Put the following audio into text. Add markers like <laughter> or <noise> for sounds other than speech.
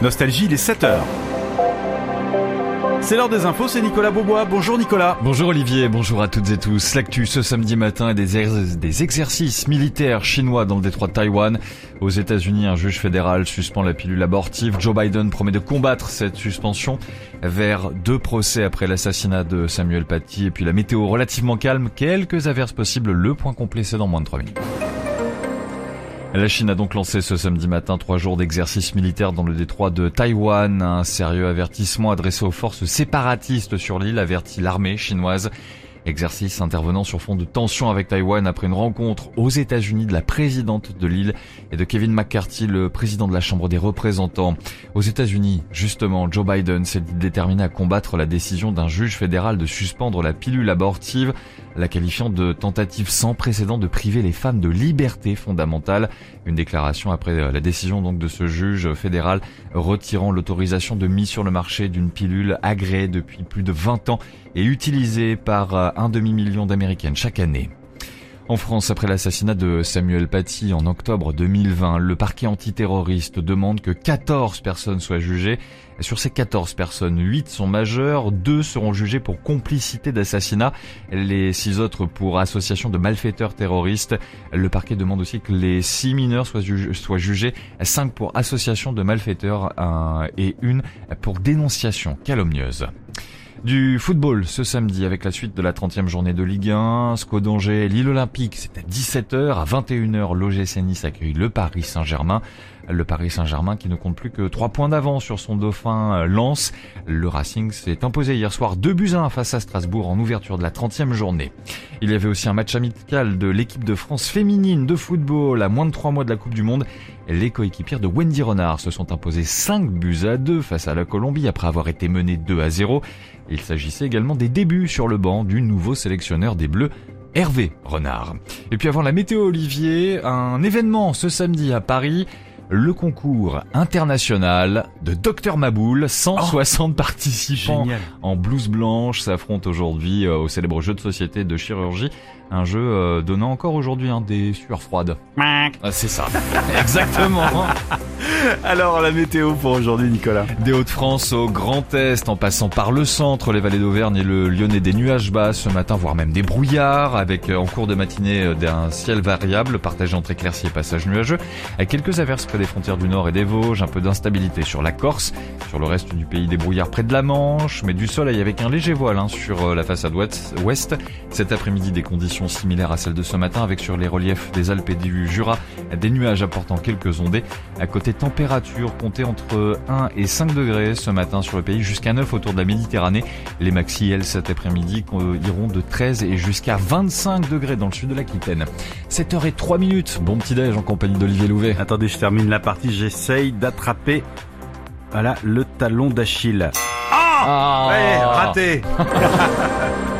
Nostalgie, il est 7h. C'est l'heure des infos, c'est Nicolas Beaubois. Bonjour Nicolas. Bonjour Olivier, bonjour à toutes et tous. L'actu ce samedi matin est des, des exercices militaires chinois dans le détroit de Taïwan. Aux États-Unis, un juge fédéral suspend la pilule abortive. Joe Biden promet de combattre cette suspension vers deux procès après l'assassinat de Samuel Paty et puis la météo relativement calme, quelques averses possibles. Le point complet c'est dans moins de 3 minutes. La Chine a donc lancé ce samedi matin trois jours d'exercice militaire dans le détroit de Taïwan. Un sérieux avertissement adressé aux forces séparatistes sur l'île avertit l'armée chinoise. Exercice intervenant sur fond de tension avec Taïwan après une rencontre aux États-Unis de la présidente de l'île et de Kevin McCarthy, le président de la Chambre des représentants. Aux États-Unis, justement, Joe Biden s'est déterminé à combattre la décision d'un juge fédéral de suspendre la pilule abortive, la qualifiant de tentative sans précédent de priver les femmes de liberté fondamentale. Une déclaration après la décision donc de ce juge fédéral retirant l'autorisation de mise sur le marché d'une pilule agréée depuis plus de 20 ans et utilisée par un demi-million d'Américaines chaque année. En France, après l'assassinat de Samuel Paty en octobre 2020, le parquet antiterroriste demande que 14 personnes soient jugées. Sur ces 14 personnes, 8 sont majeures, 2 seront jugées pour complicité d'assassinat, les 6 autres pour association de malfaiteurs terroristes. Le parquet demande aussi que les 6 mineurs soient, soient jugés, 5 pour association de malfaiteurs et une pour dénonciation calomnieuse. Du football ce samedi avec la suite de la 30e journée de Ligue 1. SCO d'Angers, Lille Olympique, c'est à 17h. À 21h, l'OGC Nice accueille le Paris Saint-Germain. Le Paris Saint-Germain qui ne compte plus que 3 points d'avance sur son dauphin euh, Lens. Le Racing s'est imposé hier soir 2 buts à 1 face à Strasbourg en ouverture de la 30e journée. Il y avait aussi un match amical de l'équipe de France féminine de football à moins de 3 mois de la Coupe du Monde. Les coéquipières de Wendy Renard se sont imposées 5 buts à 2 face à la Colombie après avoir été menées 2 à 0. Il s'agissait également des débuts sur le banc du nouveau sélectionneur des Bleus, Hervé Renard. Et puis avant la météo Olivier, un événement ce samedi à Paris le concours international de Dr Maboul. 160 participants en blouse blanche s'affrontent aujourd'hui euh, au célèbre jeu de société de chirurgie. Un jeu euh, donnant encore aujourd'hui hein, des sueurs froides. Ah, c'est ça. <laughs> Exactement. Alors la météo pour aujourd'hui Nicolas. Des Hauts-de-France au Grand Est en passant par le centre, les vallées d'Auvergne et le Lyonnais des nuages bas ce matin, voire même des brouillards avec euh, en cours de matinée d'un ciel variable partagé entre éclaircies et passages nuageux, avec quelques averses des frontières du Nord et des Vosges, un peu d'instabilité sur la Corse, sur le reste du pays des brouillards près de la Manche, mais du soleil avec un léger voile hein, sur la façade ouest. Cet après-midi des conditions similaire à celle de ce matin avec sur les reliefs des Alpes et du Jura des nuages apportant quelques ondées. À côté température, comptez entre 1 et 5 degrés ce matin sur le pays jusqu'à 9 autour de la Méditerranée. Les maxi, elles, cet après-midi iront de 13 et jusqu'à 25 degrés dans le sud de l'Aquitaine. 7h03 minutes. Bon petit déj en compagnie d'Olivier Louvet. Attendez, je termine la partie. J'essaye d'attraper, voilà, le talon d'Achille. Ah. Ouais, raté <laughs>